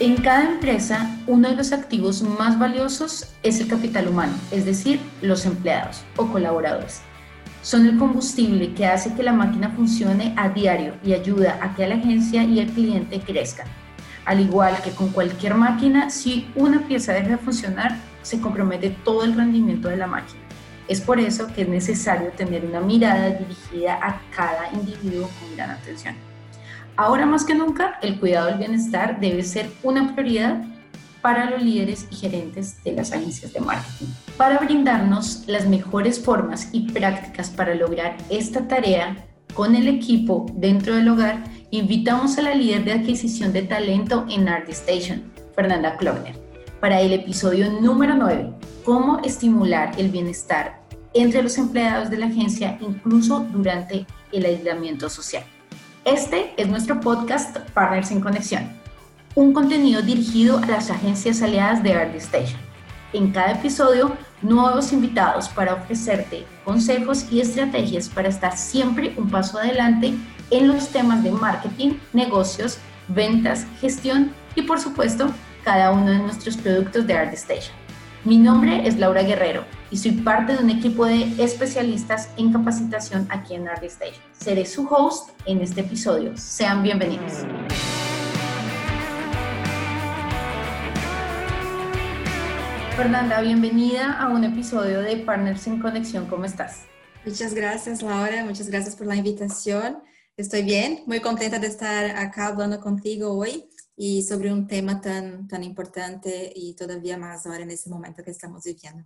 En cada empresa, uno de los activos más valiosos es el capital humano, es decir, los empleados o colaboradores. Son el combustible que hace que la máquina funcione a diario y ayuda a que la agencia y el cliente crezcan. Al igual que con cualquier máquina, si una pieza deja de funcionar, se compromete todo el rendimiento de la máquina. Es por eso que es necesario tener una mirada dirigida a cada individuo con gran atención. Ahora más que nunca, el cuidado del bienestar debe ser una prioridad para los líderes y gerentes de las agencias de marketing. Para brindarnos las mejores formas y prácticas para lograr esta tarea con el equipo dentro del hogar, invitamos a la líder de adquisición de talento en ArtStation, Fernanda Klockner, para el episodio número 9, cómo estimular el bienestar entre los empleados de la agencia incluso durante el aislamiento social. Este es nuestro podcast Partners en Conexión, un contenido dirigido a las agencias aliadas de Early Station. En cada episodio, nuevos invitados para ofrecerte consejos y estrategias para estar siempre un paso adelante en los temas de marketing, negocios, ventas, gestión y por supuesto cada uno de nuestros productos de Art Station. Mi nombre es Laura Guerrero y soy parte de un equipo de especialistas en capacitación aquí en Station. Seré su host en este episodio. Sean bienvenidos. Fernanda, bienvenida a un episodio de Partners en Conexión. ¿Cómo estás? Muchas gracias, Laura. Muchas gracias por la invitación. Estoy bien, muy contenta de estar acá hablando contigo hoy y sobre un tema tan, tan importante y todavía más ahora en ese momento que estamos viviendo.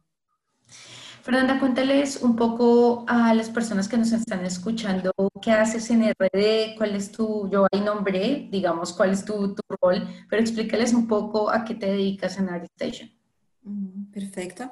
Fernanda, cuéntales un poco a las personas que nos están escuchando qué haces en RD, cuál es tu, yo ahí nombré, digamos, cuál es tu, rol, pero explícales un poco a qué te dedicas en ArtStation. Perfecto.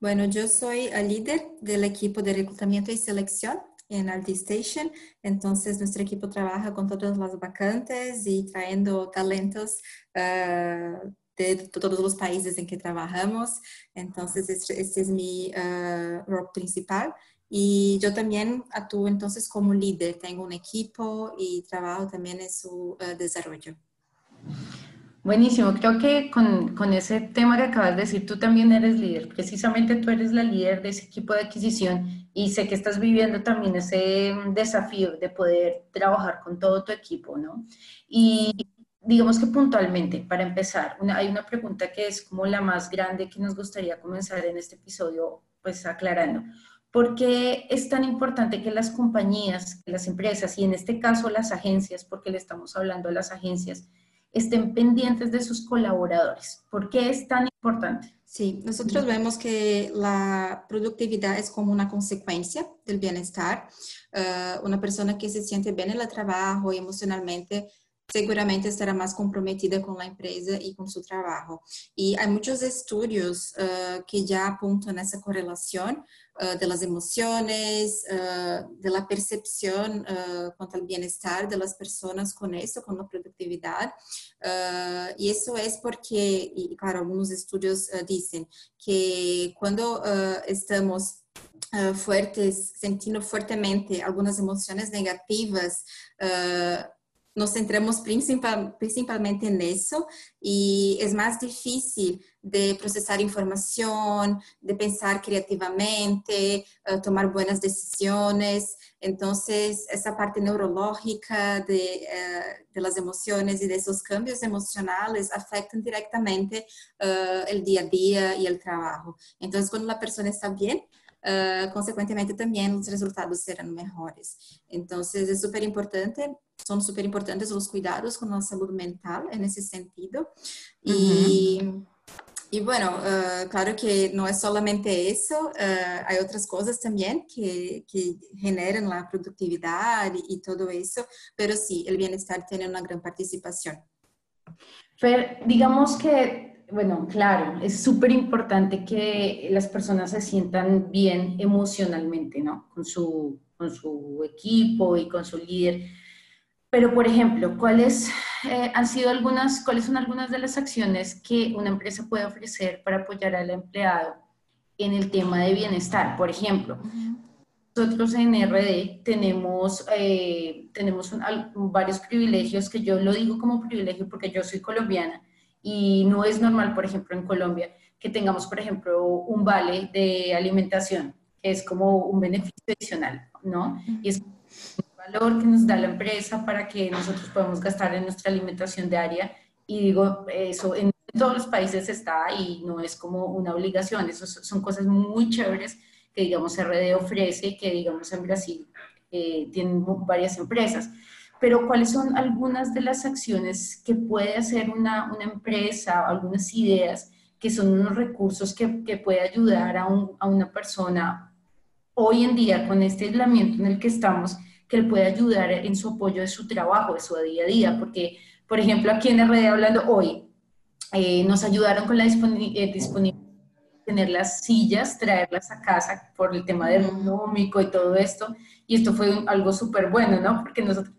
Bueno, yo soy el líder del equipo de reclutamiento y selección en ArtStation. Entonces, nuestro equipo trabaja con todas las vacantes y trayendo talentos uh, de todos los países en que trabajamos. Entonces, este, este es mi uh, rol principal. Y yo también actúo entonces como líder. Tengo un equipo y trabajo también en su uh, desarrollo. Buenísimo, creo que con, con, ese tema que acabas de decir, tú también eres líder, precisamente tú eres la líder de ese equipo de adquisición y sé que estás viviendo también ese desafío de poder trabajar con todo tu equipo, ¿no? Y digamos que puntualmente, para empezar, hay una pregunta que es como la más grande que nos gustaría comenzar en este episodio, pues aclarando. ¿Por qué es tan importante que las compañías, las empresas y en este caso las agencias, porque le estamos hablando a las agencias, estén pendientes de sus colaboradores. ¿Por qué es tan importante? Sí, nosotros vemos que la productividad es como una consecuencia del bienestar. Uh, una persona que se siente bien en el trabajo y emocionalmente seguramente estará más comprometida con la empresa y con su trabajo. Y hay muchos estudios uh, que ya apuntan esa correlación uh, de las emociones, uh, de la percepción cuanto al bienestar de las personas con eso, con la productividad. y eso es porque, y claro, algunos estudios dicen que cuando estamos fuertes, sintiendo fuertemente algunas emociones negativas, nos centramos principal, principalmente en eso y es más difícil de procesar información, de pensar creativamente, uh, tomar buenas decisiones. Entonces, esa parte neurológica de, uh, de, las emociones y de esos cambios emocionales afectan directamente uh, el día a día y el trabajo. Entonces, cuando la persona está bien, Uh, consecuentemente también los resultados serán mejores. Entonces es súper importante, son súper importantes los cuidados con la salud mental en ese sentido. Y, uh -huh. y bueno, uh, claro que no es solamente eso, hay otras cosas también que, que generan la productividad y, y, todo eso, pero sí, el bienestar tiene una gran participación. Fer, digamos que bueno, claro, es súper importante que las personas se sientan bien emocionalmente, ¿no? Con su, con su equipo y con su líder. Pero, por ejemplo, ¿cuáles eh, han sido algunas, cuáles son algunas de las acciones que una empresa puede ofrecer para apoyar al empleado en el tema de bienestar? Por ejemplo, nosotros en RD tenemos, eh, tenemos un, varios privilegios que yo lo digo como privilegio porque yo soy colombiana Y no es normal, por ejemplo, en Colombia, que tengamos, por ejemplo, un vale de alimentación, que es como un beneficio adicional, ¿no? Y es un valor que nos da la empresa para que nosotros podamos gastar en nuestra alimentación diaria. Y digo, eso en todos los países está y no es como una obligación, eso son cosas muy chéveres que, digamos, RD ofrece, que, digamos, en Brasil eh, tienen varias empresas pero ¿cuáles son algunas de las acciones que puede hacer una, una empresa, algunas ideas que son unos recursos que, que puede ayudar a, un, a, una persona hoy en día con este aislamiento en el que estamos, que le puede ayudar en su apoyo de su trabajo, de su día a día? Porque, por ejemplo, aquí en RD hablando hoy, eh, nos ayudaron con la eh, disponibilidad tener las sillas, traerlas a casa por el tema económico y todo esto. Y esto fue algo súper bueno, ¿no? Porque nosotros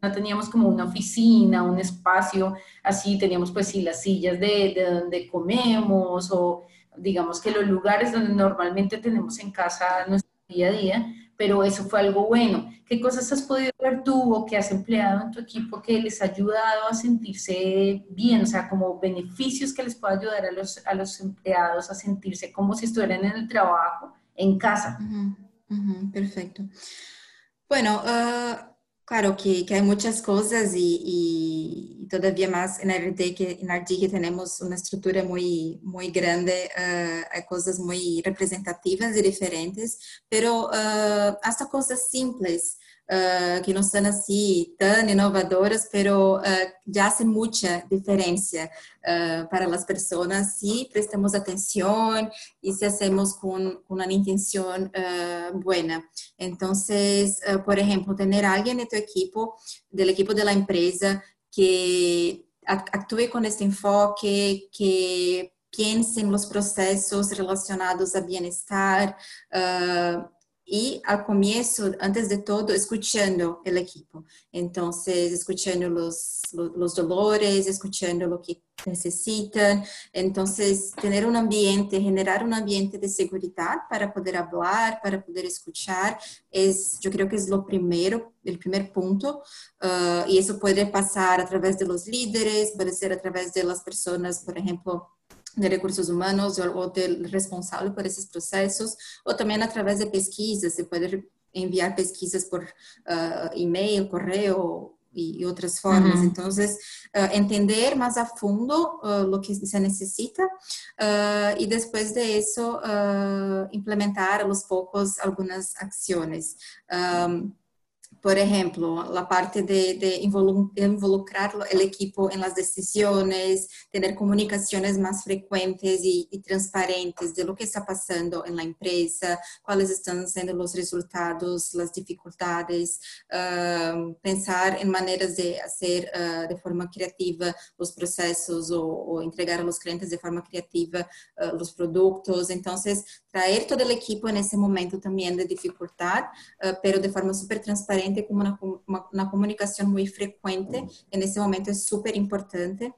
no teníamos como una oficina, un espacio así, teníamos pues sí las sillas de, de donde comemos o digamos que los lugares donde normalmente tenemos en casa nuestro día a día, pero eso fue algo bueno. ¿Qué cosas has podido ver tú o que has empleado en tu equipo que les ha ayudado a sentirse bien? O sea, como beneficios que les pueda ayudar a los, a los empleados a sentirse como si estuvieran en el trabajo, en casa. perfecto. Bueno, uh, Claro que, que, hay muchas cosas y, y, todavía más en que en RD que tenemos una estructura muy, muy grande, uh, hay cosas muy representativas y diferentes, pero uh, hasta cosas simples uh, que não são assim tão inovadoras, pero uh, já fazem muita diferença uh, para as pessoas se prestamos atenção e se hacemos com, com uma intenção boa. Então, por exemplo, ter alguém em tu equipo, do equipo da empresa, que actúe com esse enfoque, que pense nos processos relacionados a bem-estar, uh, y al comienzo, antes de todo, escuchando el equipo. Entonces, escuchando los, los, dolores, escuchando lo que necesitan. Entonces, tener un ambiente, generar un ambiente de seguridad para poder hablar, para poder escuchar, es, yo creo que es lo primero, el primer punto. Uh, y eso puede pasar a través de los líderes, puede ser a través de las personas, por ejemplo, de recursos humanos ou del responsável por esses processos, ou também através de pesquisas, você pode enviar pesquisas por uh, e-mail, correio e outras formas. Uhum. Então, uh, entender mais a fundo uh, o que se necessita e depois de isso implementar aos poucos algumas ações. Um, por ejemplo, la parte de, de, involucrar el equipo en las decisiones, tener comunicaciones más frecuentes y, y, transparentes de lo que está pasando en la empresa, cuáles están siendo los resultados, las dificultades, uh, pensar en maneras de hacer uh, de forma creativa los procesos o, o, entregar a los clientes de forma creativa uh, los productos. Entonces, traer todo el equipo en ese momento también de dificultad, pero de forma súper transparente como una, una, una, comunicación muy frecuente, en ese momento es súper importante.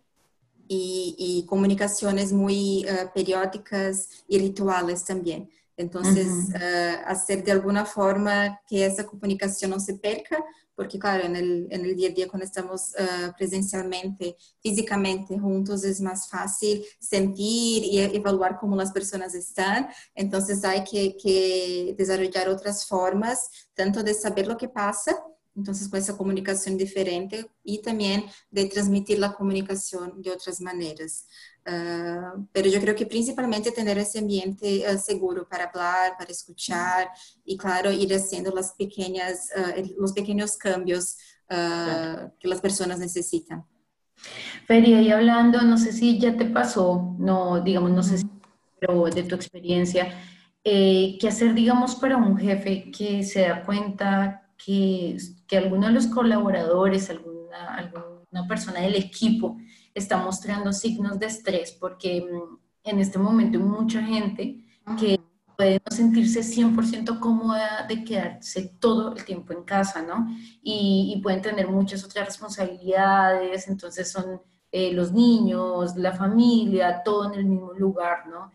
Y, y, comunicaciones muy uh, periódicas y rituales también. Entonces, uh -huh. uh, hacer de alguna forma que essa comunicação não se perca, porque, claro, no, dia a dia, quando estamos uh, presencialmente, fisicamente juntos, é mais fácil sentir e evaluar como as pessoas estão. Então, há que, que desenvolver outras formas, tanto de saber o que passa, então, com essa comunicação diferente, e também de transmitir a comunicação de outras maneiras. Uh, pero yo creo que principalmente tener ese ambiente uh, seguro para hablar, para escuchar y claro, ir haciendo las pequeñas, uh, los pequeños cambios claro. que las personas necesitan. Feria, y hablando, no sé si ya te pasó, no, digamos, no sé si, pero de tu experiencia, eh, ¿qué hacer, digamos, para un jefe que se da cuenta que, que alguno de los colaboradores, alguna, alguna persona del equipo, está mostrando signos de estrés, porque mm, en este momento hay mucha gente que puede no sentirse 100% cómoda de quedarse todo el tiempo en casa, ¿no? Y, pueden tener muchas otras responsabilidades, entonces son eh, los niños, la familia, todo en el mismo lugar, ¿no?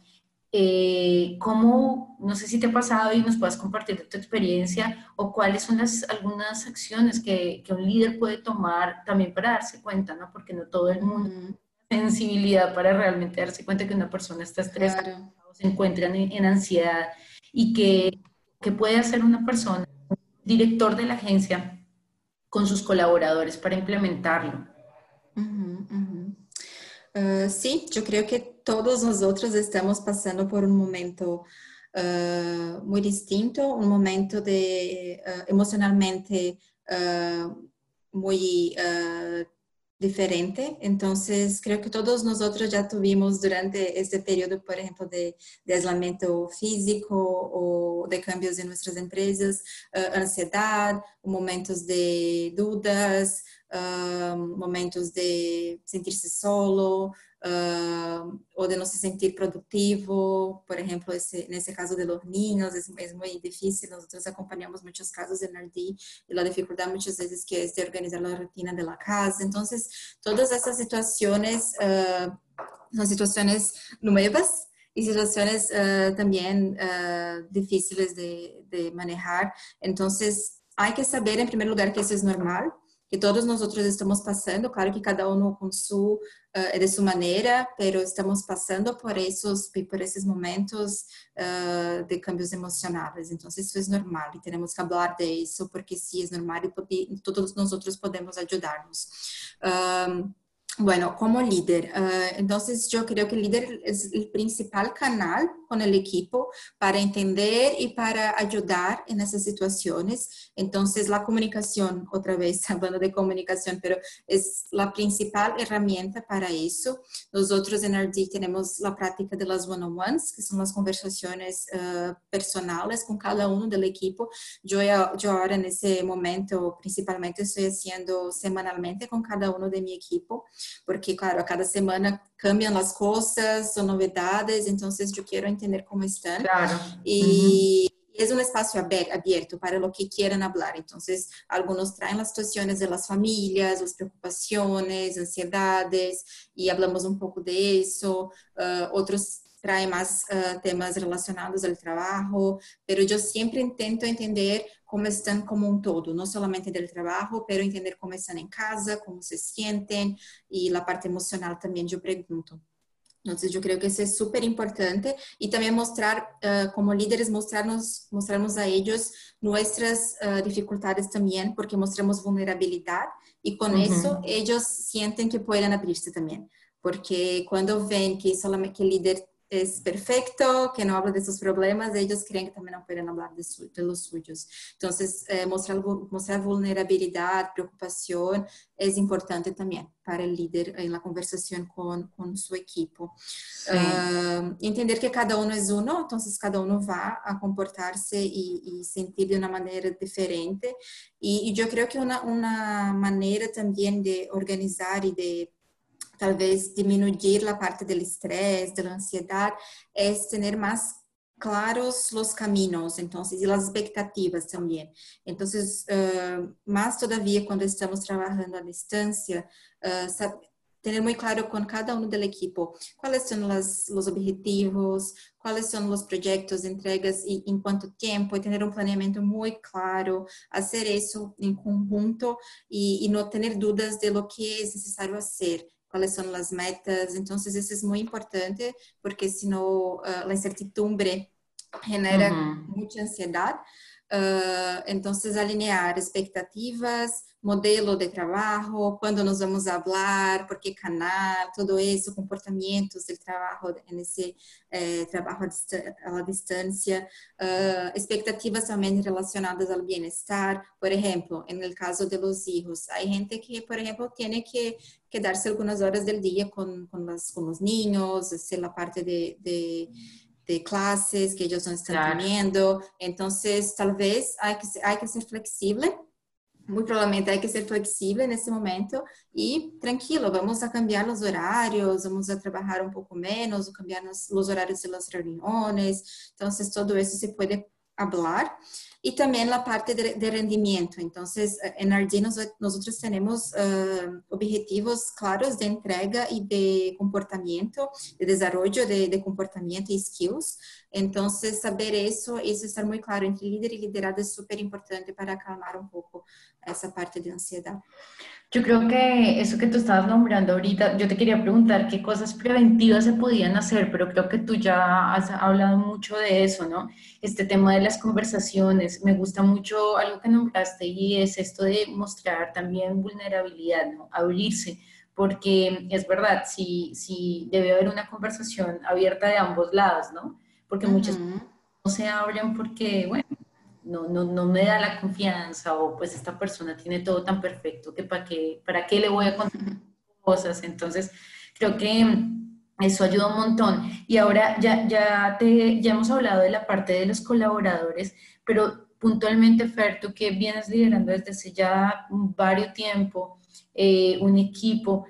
Eh, ¿Cómo, no sé si te ha pasado y nos puedas compartir tu experiencia o cuáles son las, algunas acciones que, que, un líder puede tomar también para darse cuenta, ¿no? Porque no todo el mundo sensibilidad para realmente darse cuenta que una persona está estresada o se encuentra en, ansiedad y que, que puede hacer una persona, director de la agencia, con sus colaboradores para implementarlo. Uh, sí, yo creo que todos nosotros estamos pasando por un momento uh, muy distinto, un momento de uh, emocionalmente muy diferente. Entonces, creo que todos nosotros ya tuvimos durante este periodo, por ejemplo, de, de físico o de cambios en nuestras empresas, ansiedad, momentos de dudas, momentos de sentir-se solo uh, ou de não se sentir produtivo. Por exemplo, esse, nesse caso de los niños é, é muito difícil. Nós acompanhamos muitos casos em RD e a dificuldade muitas vezes que é de organizar a rotina da casa. Então, todas essas situações uh, são situações novas y situaciones uh, también uh, difíciles de, de, manejar. Entonces, hay que saber, en primer lugar, que eso es normal, que todos nós outros estamos passando, claro que cada um com su, uh, de sua maneira, pero estamos passando por esses, por esses momentos uh, de cambios emocionais. Então, isso é normal e temos que falar disso, porque sim, é normal e todos nós outros podemos ajudar-nos. Um, Bueno, como líder, uh, entonces yo creo que el líder es el principal canal con el equipo para entender y para ayudar en esas situaciones. Entonces la comunicación, otra vez hablando de comunicación, pero es la principal herramienta para eso. Nosotros en RD tenemos la práctica de las one-on-ones, que son las conversaciones uh, personales con cada uno del equipo. Yo, yo ahora en ese momento principalmente estoy haciendo semanalmente con cada uno de mi equipo porque, claro, a cada semana cambiam as coisas, são novidades, então eu quero entender como estão. Claro. E uhum. es un espacio abierto para lo que quieran hablar. Entonces, algunos traen las situaciones de las familias, las preocupaciones, ansiedades, y hablamos un poco de eso. Uh, otros trae más uh, temas relacionados al trabajo, pero yo siempre intento entender cómo están como un todo, no solamente del trabajo, pero entender cómo están en casa, cómo se sienten y la parte emocional también yo pregunto. Entonces yo creo que eso es súper importante y también mostrar, uh, como líderes, mostrarnos, mostrarnos a ellos nuestras uh, dificultades también, porque mostramos vulnerabilidad y con uh -huh. eso ellos sienten que pueden abrirse también. Porque cuando ven que solamente que el líder es perfecto, que no habla de sus problemas, ellos creen que también no pueden hablar de, su, de los suyos. Entonces, eh, mostrar, mostrar vulnerabilidad, preocupación es importante también para el líder en la conversación con, con su equipo. Sí. Uh, entender que cada uno es uno, entonces cada uno va a comportarse y, y sentir de una manera diferente. Y, y yo creo que una, una manera también de organizar y de talvez diminuir a parte do estresse, da ansiedade, é ter mais claros os caminhos, então as expectativas também. Então, eh, uh, más quando estamos trabalhando a distância, uh, muito claro com cada um da equipo quais são os objetivos, quais são os projetos, entregas e em quanto tempo, e ter um planejamento muito claro, fazer isso em conjunto e não ter dúvidas de lo que é necessário fazer. Cuáles son las metas. Entonces, eso es muy importante porque si no, uh, la incertidumbre genera uh -huh. mucha ansiedad. Uh, entonces, alinear expectativas, modelo de trabalho, quando nós vamos falar, por que canal, todo isso, comportamentos do trabalho nesse eh, trabalho à distância, uh, expectativas também relacionadas ao bem-estar. Por exemplo, no caso de los hijos, há gente que, por exemplo, tem que quedarse algumas horas do dia com, com, los, com os niños, ser a parte de, de de clases que ellos están claro. teniendo. Entonces, tal vez hay que, hay que ser flexible muito provavelmente hay que ser flexible nesse momento e tranquilo, vamos a cambiar os horários, vamos a trabalhar um pouco menos, cambiar os, os horários das reuniões. Então, todo isso se pode hablar y también la parte de, de rendimiento. Entonces, en RD nos, nosotros tenemos uh, objetivos claros de entrega y de comportamiento, de desarrollo de, de, comportamiento y skills. Entonces, saber eso, eso estar muy claro entre líder y liderado es súper importante para calmar un poco esa parte de ansiedad. Yo creo que eso que tú estabas nombrando ahorita, yo te quería preguntar qué cosas preventivas se podían hacer, pero creo que tú ya has hablado mucho de eso, ¿no? Este tema de las conversaciones, me gusta mucho algo que nombraste y es esto de mostrar también vulnerabilidad, ¿no? Abrirse, porque es verdad, si, si debe haber una conversación abierta de ambos lados, ¿no? Porque muchas no se abren porque, bueno, no, no, no, me da la confianza o pues esta persona tiene todo tan perfecto que para qué, para qué le voy a contar cosas. Entonces, creo que eso ayuda un montón. Y ahora ya, ya, te, ya hemos hablado de la parte de los colaboradores, pero puntualmente, Fer, tú que vienes liderando desde hace ya varios tiempo eh, un equipo,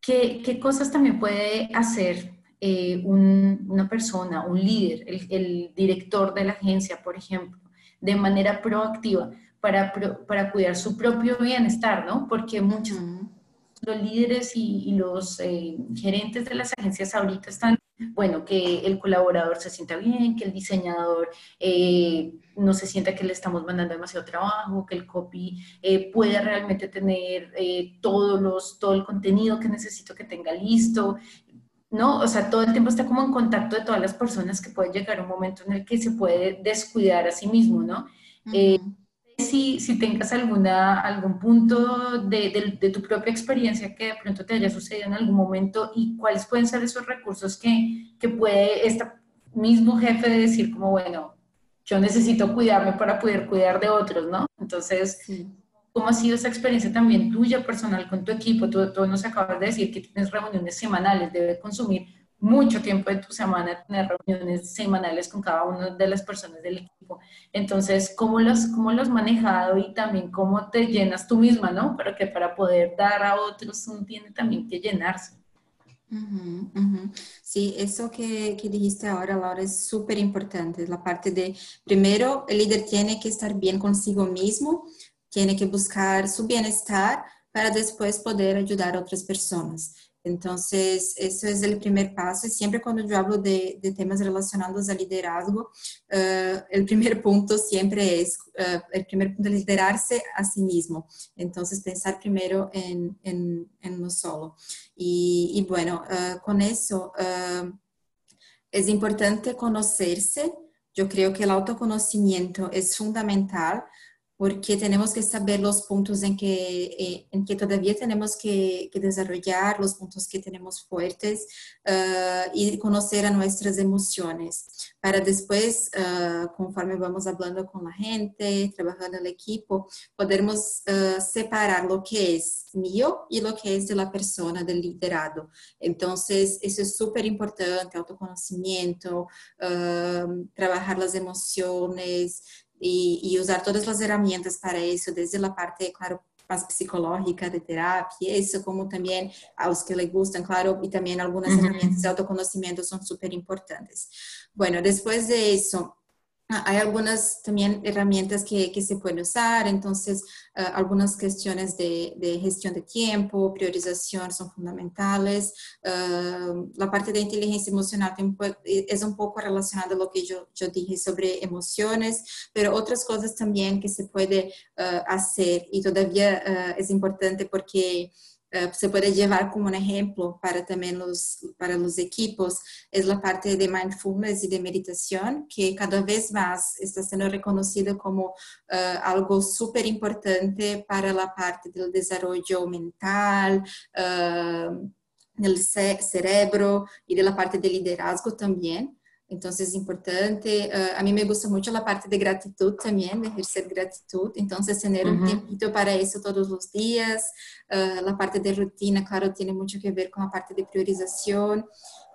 ¿qué, ¿qué, cosas también puede hacer eh, una persona, un líder, el, el director de la agencia, por ejemplo? De manera proactiva para, para cuidar su propio bienestar, ¿no? Porque muchos los líderes y, los eh, gerentes de las agencias ahorita están, bueno, que el colaborador se sienta bien, que el diseñador eh, no se sienta que le estamos mandando demasiado trabajo, que el copy eh, pueda realmente tener todos los, todo el contenido que necesito que tenga listo, ¿no? O sea, todo el tiempo está como en contacto de todas las personas que puede llegar un momento en el que se puede descuidar a sí mismo, ¿no? Eh, si, si, tengas alguna, algún punto de, de, tu propia experiencia que de pronto te haya sucedido en algún momento y cuáles pueden ser esos recursos que, que puede este mismo jefe decir como, bueno, yo necesito cuidarme para poder cuidar de otros, ¿no? Entonces, ¿Cómo ha sido esa experiencia también tuya personal con tu equipo? Tú, tú, nos acabas de decir que tienes reuniones semanales, debe consumir mucho tiempo de tu semana tener reuniones semanales con cada una de las personas del equipo. Entonces, ¿cómo los, cómo los manejado y también cómo te llenas tú misma, ¿no? Para que para poder dar a otros uno tiene también que llenarse. Sí, eso que, que, dijiste ahora, Laura, es súper importante. La parte de, primero, el líder tiene que estar bien consigo mismo tiene que buscar su bienestar para después poder ayudar a otras personas. Entonces, eso es el primer paso. Y siempre cuando yo hablo de, de temas relacionados al liderazgo, uh, el primer punto siempre es, uh, el primer punto es liderarse a sí mismo. Entonces, pensar primero en, en, en uno solo. Y, y bueno, uh, con eso es importante conocerse. Yo creo que el autoconocimiento es fundamental porque tenemos que saber los puntos en que, eh, en que todavía tenemos que, que, desarrollar, los puntos que tenemos fuertes uh, y conocer a nuestras emociones, para después, uh, conforme vamos hablando con la gente, trabajando el equipo, podermos uh, separar lo que es mío y lo que es de la persona, del liderado. Entonces, eso es súper importante, autoconocimiento, trabajar las emociones, y, usar todas las herramientas para eso, desde la parte, claro, más psicológica de terapia, eso como también a los que les gustan, claro, y también algunas herramientas de autoconocimiento son súper importantes. Bueno, después de eso, hay algunas también herramientas que, que se pueden usar, entonces uh, algunas cuestiones de, de, gestión de tiempo, priorización son fundamentales. Uh, la parte de inteligencia emocional es un poco relacionada a lo que yo, yo dije sobre emociones, pero otras cosas también que se puede uh, hacer y todavía es importante porque eh, se puede llevar como un ejemplo para también los, para los equipos es la parte de mindfulness y de meditación, que cada vez más está siendo reconocido como uh, algo súper importante para la parte del desarrollo mental, uh, del cerebro y de la parte de liderazgo también. Entonces es importante, uh, a mí me gusta mucho la parte de gratitud también, de ejercer gratitud, entonces tener uh -huh. un tiempito para eso todos los días, uh, la parte de rutina, claro, tiene mucho que ver con la parte de priorización,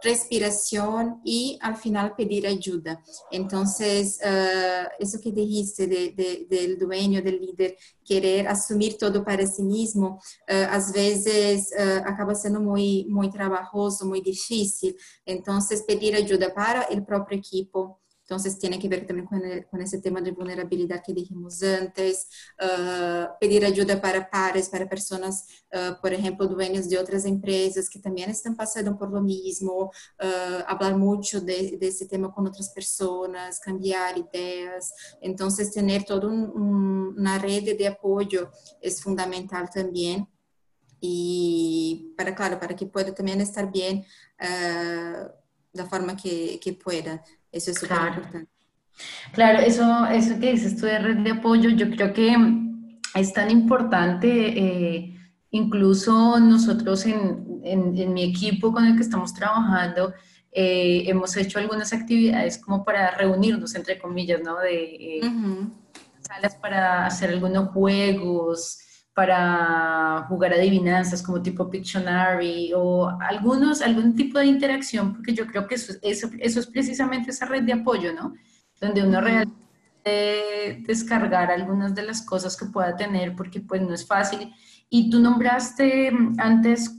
respiración y al final pedir ayuda. Entonces, uh, eso que dijiste de, de, del dueño, del líder, querer asumir todo para sí mismo, uh, às vezes uh, acaba sendo muy, muy trabajoso, muy difícil. Entonces, pedir ayuda para el propio equipo, Entonces, tiene que ver también con, el, con ese tema de vulnerabilidad que dijimos antes, uh, pedir ayuda para pares, para personas, uh, por ejemplo, dueños de otras empresas que también están pasando por lo mismo, uh, hablar mucho de, de, ese tema con otras personas, cambiar ideas. Entonces, tener toda un, un, una red de apoyo es fundamental también y para, claro, para que pueda también estar bien uh, la forma que, pueda. Eso es súper claro. importante. Claro, eso, eso que dices tú de red de apoyo, yo creo que es tan importante, eh, incluso nosotros en, en, en, mi equipo con el que estamos trabajando, eh, hemos hecho algunas actividades como para reunirnos, entre comillas, ¿no? De eh, salas para hacer algunos juegos, para jugar adivinanzas como tipo Pictionary o algunos, algún tipo de interacción, porque yo creo que eso, eso, eso es precisamente esa red de apoyo, ¿no? Donde uno realmente descargar algunas de las cosas que pueda tener, porque pues no es fácil. Y tú nombraste antes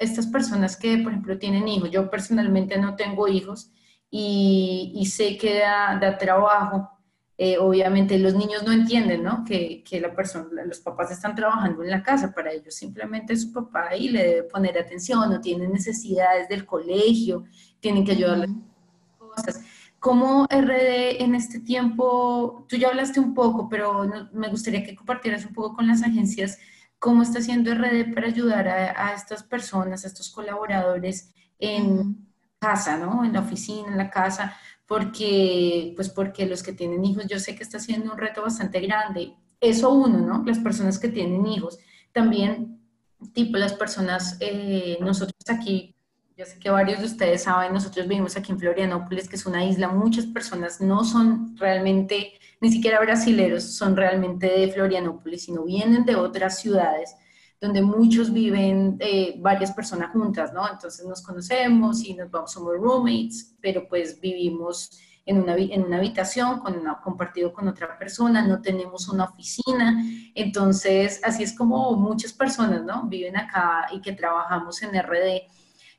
estas personas que, por ejemplo, tienen hijos. Yo personalmente no tengo hijos y, y sé que da, da trabajo. Eh, obviamente los niños no entienden, ¿no? Que, que, la persona, los papás están trabajando en la casa, para ellos simplemente es su papá y le debe poner atención, no tienen necesidades del colegio, tienen que ayudarle cosas. ¿Cómo RD en este tiempo, tú ya hablaste un poco, pero me gustaría que compartieras un poco con las agencias cómo está haciendo RD para ayudar a, estas personas, a estos colaboradores en casa, ¿no? En la oficina, en la casa, porque, pues porque los que tienen hijos, yo sé que está siendo un reto bastante grande. Eso uno, ¿no? Las personas que tienen hijos. También, tipo, las personas, eh, nosotros aquí, yo sé que varios de ustedes saben, nosotros vivimos aquí en Florianópolis, que es una isla, muchas personas no son realmente ni siquiera brasileros son realmente de Florianópolis, sino vienen de otras ciudades donde muchos viven eh, varias personas juntas, ¿no? Entonces nos conocemos y nos vamos, somos roommates, pero pues vivimos en una, en una habitación con compartido con otra persona, no tenemos una oficina, entonces así es como muchas personas, ¿no? Viven acá y que trabajamos en RD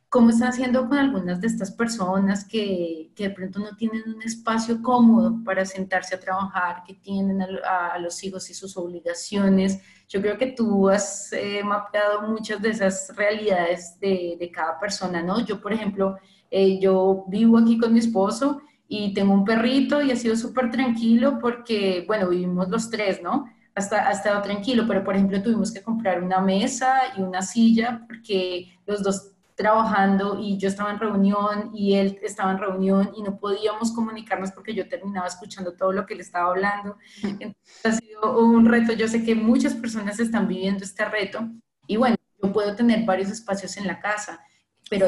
¿Cómo están haciendo con algunas de estas personas que, que, de pronto no tienen un espacio cómodo para sentarse a trabajar, que tienen a, los hijos y sus obligaciones? Yo creo que tú has eh, mapeado muchas de esas realidades de, de, cada persona, ¿no? Yo, por ejemplo, eh, yo vivo aquí con mi esposo y tengo un perrito y ha sido súper tranquilo porque, bueno, vivimos los tres, ¿no? Hasta, ha estado tranquilo, pero por ejemplo tuvimos que comprar una mesa y una silla porque los dos trabajando y yo estaba en reunión y él estaba en reunión y no podíamos comunicarnos porque yo terminaba escuchando todo lo que él estaba hablando. Entonces ha sido un reto. Yo sé que muchas personas están viviendo este reto y bueno, yo puedo tener varios espacios en la casa, pero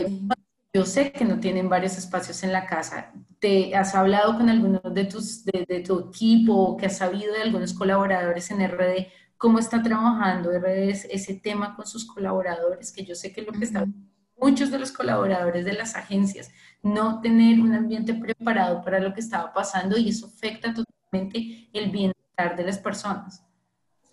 yo sé que no tienen varios espacios en la casa. ¿Te has hablado con algunos de, tus, de, tu equipo o que has sabido de algunos colaboradores en RD? ¿Cómo está trabajando RD ese tema con sus colaboradores? Que yo sé que lo que está muchos de los colaboradores de las agencias no tener un ambiente preparado para lo que estaba pasando y eso afecta totalmente el bienestar de las personas.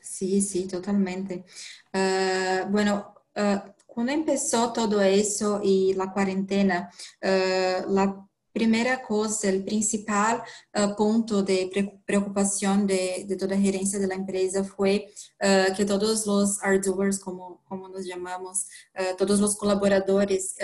Sí, sí, totalmente. Uh, bueno, uh, cuando empezó todo eso y la cuarentena, uh, la primera cosa, el principal uh, punto de preocupación de, de, toda la gerencia de la empresa fue uh, que todos los hardwares, como, como nos llamamos, uh, todos los colaboradores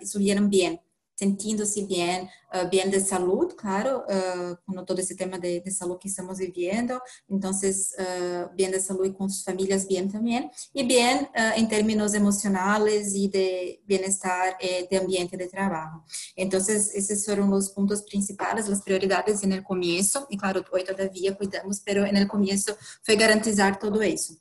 estuvieran bien sintiéndose bien, uh, bien de salud, claro, uh, con todo ese tema de, de, salud que estamos viviendo, entonces, uh, bien de salud y con sus familias bien también, y bien en términos emocionales y de bienestar eh, de ambiente de trabajo. Entonces, esos fueron los puntos principales, las prioridades en el comienzo, y claro, hoy todavía cuidamos, pero en el comienzo fue garantizar todo eso.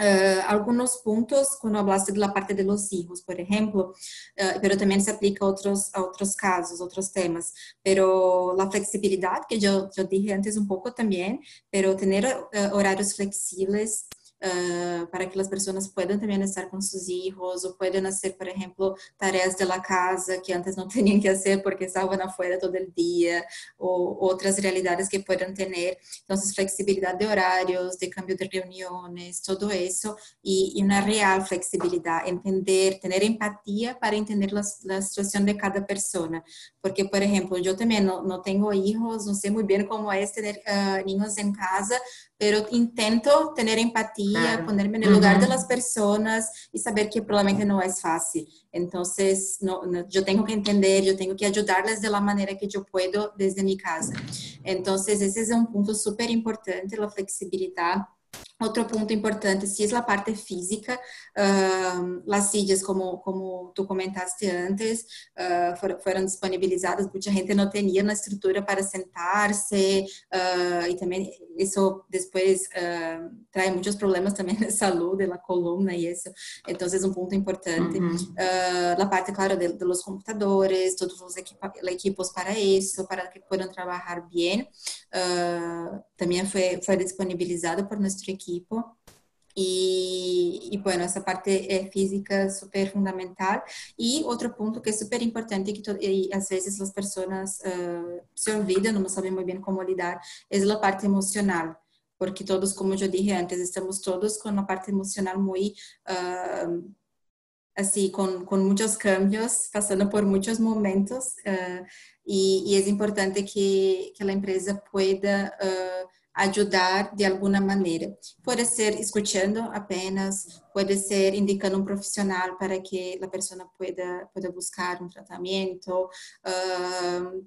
Uh, algunos puntos cuando hablaste de la parte de los hijos, por ejemplo, uh, pero también se aplica a otros, a otros casos, otros temas, pero la flexibilidad, que yo, yo dije antes un poco también, pero tener uh, horarios flexibles uh, para que las personas puedan también estar con sus hijos o puedan hacer, por ejemplo, tareas de la casa que antes no tenían que hacer porque estaban afuera todo el día o otras realidades que puedan tener. Entonces, flexibilidad de horarios, de cambio de reuniones, todo eso y, y una real flexibilidad, entender, tener empatía para entender la, la, situación de cada persona. Porque, por ejemplo, yo también no, no tengo hijos, no sé muy bien cómo es tener uh, niños en casa, pero intento tener empatía, claro. ponerme en el lugar uh -huh. de las personas y saber que probablemente no es fácil. Entonces, no, no, yo tengo que entender, yo tengo que ayudarles de la manera que yo puedo desde mi casa. Entonces, ese es un punto súper importante, la flexibilidad Otro punto importante, si es la parte física, uh, las sillas, como, como tú comentaste antes, uh, fueron disponibilizadas, mucha gente no tenía una estructura para sentarse uh, y también eso después trae muchos problemas también de salud, de la columna y eso. Entonces, un punto importante. Uh -huh. la parte, claro, de, de, los computadores, todos los equipa equipos para eso, para que puedan trabajar bien, también fue, fue disponibilizado por nuestro equipo equipo. Y, y, bueno, essa parte é física super fundamental. E outro ponto que é super importante, que e, às vezes as pessoas uh, se olvidam, não sabem muito bem como lidar, é a parte emocional. Porque todos, como eu disse antes, estamos todos com uma parte emocional muito, uh, assim, com, com muitos cambios, passando por muitos momentos. Uh, e, e, é importante que, que a empresa pueda ajudar de alguma maneira. Pode ser escutando apenas, pode ser indicando um profissional para que a pessoa pueda, pueda buscar um tratamento, uh,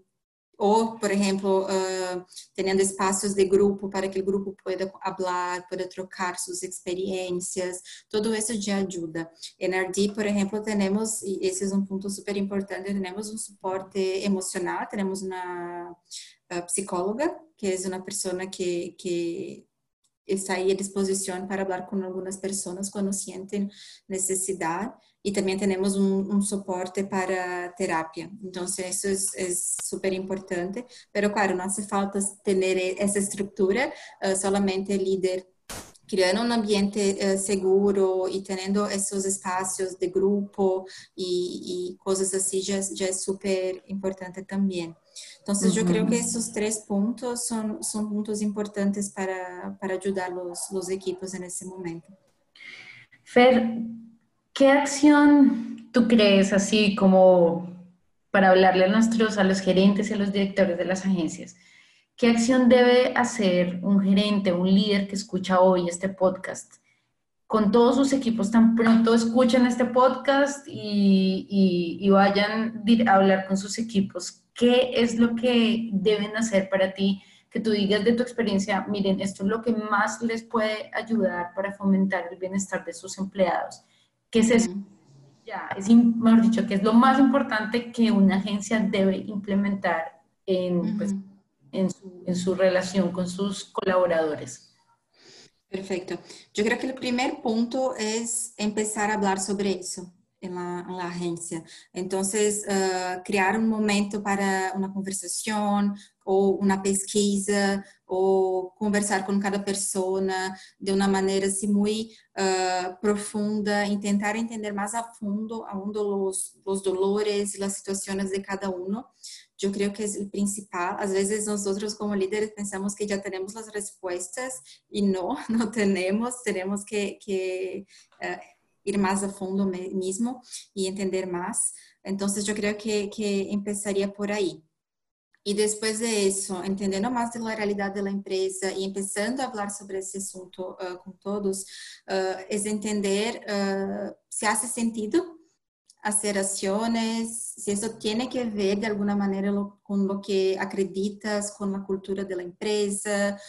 ou, por exemplo, uh, tendo espaços de grupo para que o grupo pueda falar, pueda trocar suas experiências, tudo isso já ajuda. Em por exemplo, temos, e esse é um ponto super importante, temos um suporte emocional, temos uma psicóloga, que é uma pessoa que, que está aí à disposição para falar com algumas pessoas quando sentem necessidade e também temos um, um suporte para terapia. Então, isso é, é super importante. Mas, claro, não hace falta ter essa estrutura, uh, solamente líder criando um ambiente uh, seguro e tendo esses espaços de grupo e, e coisas assim já, já é super importante também. Entonces, yo creo que esos tres puntos son, son puntos importantes para, para ayudar los, los equipos en ese momento. Fer, ¿qué acción tú crees así como para hablarle a nuestros, a los gerentes y a los directores de las agencias? ¿Qué acción debe hacer un gerente, un líder que escucha hoy este podcast con todos sus equipos tan pronto escuchen este podcast y, y, y vayan a hablar con sus equipos? ¿Qué es lo que deben hacer para ti? Que tú digas de tu experiencia, miren, esto es lo que más les puede ayudar para fomentar el bienestar de sus empleados. ¿Qué es eso? Ya, es, mejor dicho, que es lo más importante que una agencia debe implementar en, pues, en, su, en su relación con sus colaboradores. Perfecto. Yo creo que el primer punto es empezar a hablar sobre eso. en la, en la agencia. Entonces, uh, crear un momento para una conversación o una pesquisa o conversar con cada persona de una manera así muy uh, profunda, intentar entender más a fondo aún los, los dolores y las situaciones de cada uno. Yo creo que es el principal. A veces nosotros como líderes pensamos que ya tenemos las respuestas y no, no tenemos. Tenemos que, que uh, ir más a fondo mismo y entender más. Entonces yo creo que, que empezaría por ahí. Y después de eso, entendiendo más de la realidad de la empresa y empezando a hablar sobre ese asunto uh, con todos, uh, es entender uh, si hace sentido hacer acciones, si eso tiene que ver de alguna manera lo, con lo que acreditas, con la cultura de la empresa,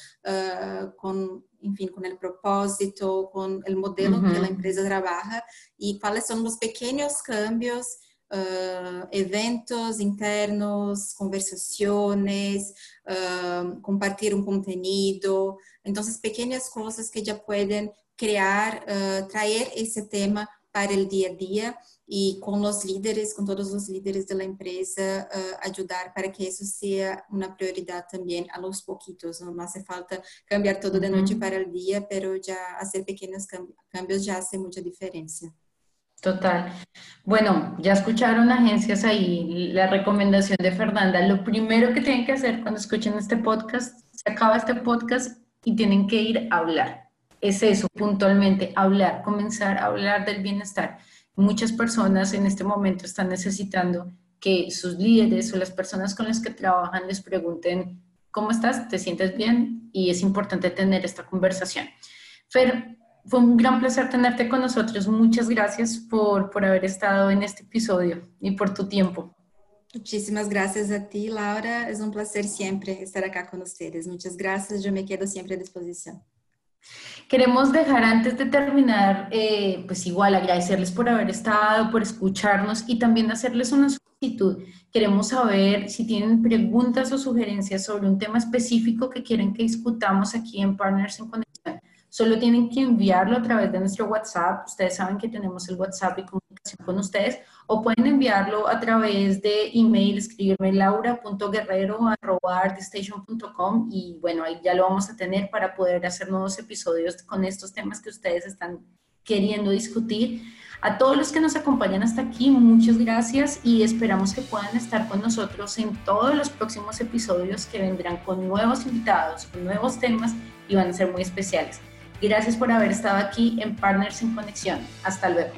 con enfim, com o propósito, com o modelo uhum. que a empresa trabalha e quais são os pequenos cambios, uh, eventos internos, conversações, uh, compartilhar um conteúdo. Então, pequenas coisas que já podem criar, uh, trazer esse tema para o dia a dia e com os líderes, com todos os líderes da empresa, uh, ajudar para que isso seja uma prioridade também a los pouquitos. Não hace falta cambiar todo de noite para o dia, mas já fazer pequenos cambios já hace muita diferença. Total. Bueno, ya escucharon agencias ahí la recomendación de Fernanda. Lo primero que tienen que hacer cuando escuchen este podcast, se acaba este podcast y tienen que ir a hablar. Es eso, puntualmente, hablar, comenzar a hablar del bienestar muchas personas en este momento están necesitando que sus líderes o las personas con las que trabajan les pregunten, ¿cómo estás? ¿Te sientes bien? Y es importante tener esta conversación. Fer, fue un gran placer tenerte con nosotros. Muchas gracias por, por haber estado en este episodio y por tu tiempo. Muchísimas gracias a ti, Laura. Es un placer siempre estar acá con ustedes. Muchas gracias. Yo me quedo siempre a disposición. Queremos dejar antes de terminar, eh, pues igual agradecerles por haber estado, por escucharnos y también hacerles una solicitud. Queremos saber si tienen preguntas o sugerencias sobre un tema específico que quieren que discutamos aquí en Partners en Conexión. Solo tienen que enviarlo a través de nuestro WhatsApp. Ustedes saben que tenemos el WhatsApp y comunicación con ustedes. O pueden enviarlo a través de email, escribirme laura.guerrero.artstation.com y bueno, ahí ya lo vamos a tener para poder hacer nuevos episodios con estos temas que ustedes están queriendo discutir. A todos los que nos acompañan hasta aquí, muchas gracias y esperamos que puedan estar con nosotros en todos los próximos episodios que vendrán con nuevos invitados, con nuevos temas y van a ser muy especiales. Gracias por haber estado aquí en Partners en Conexión. Hasta luego.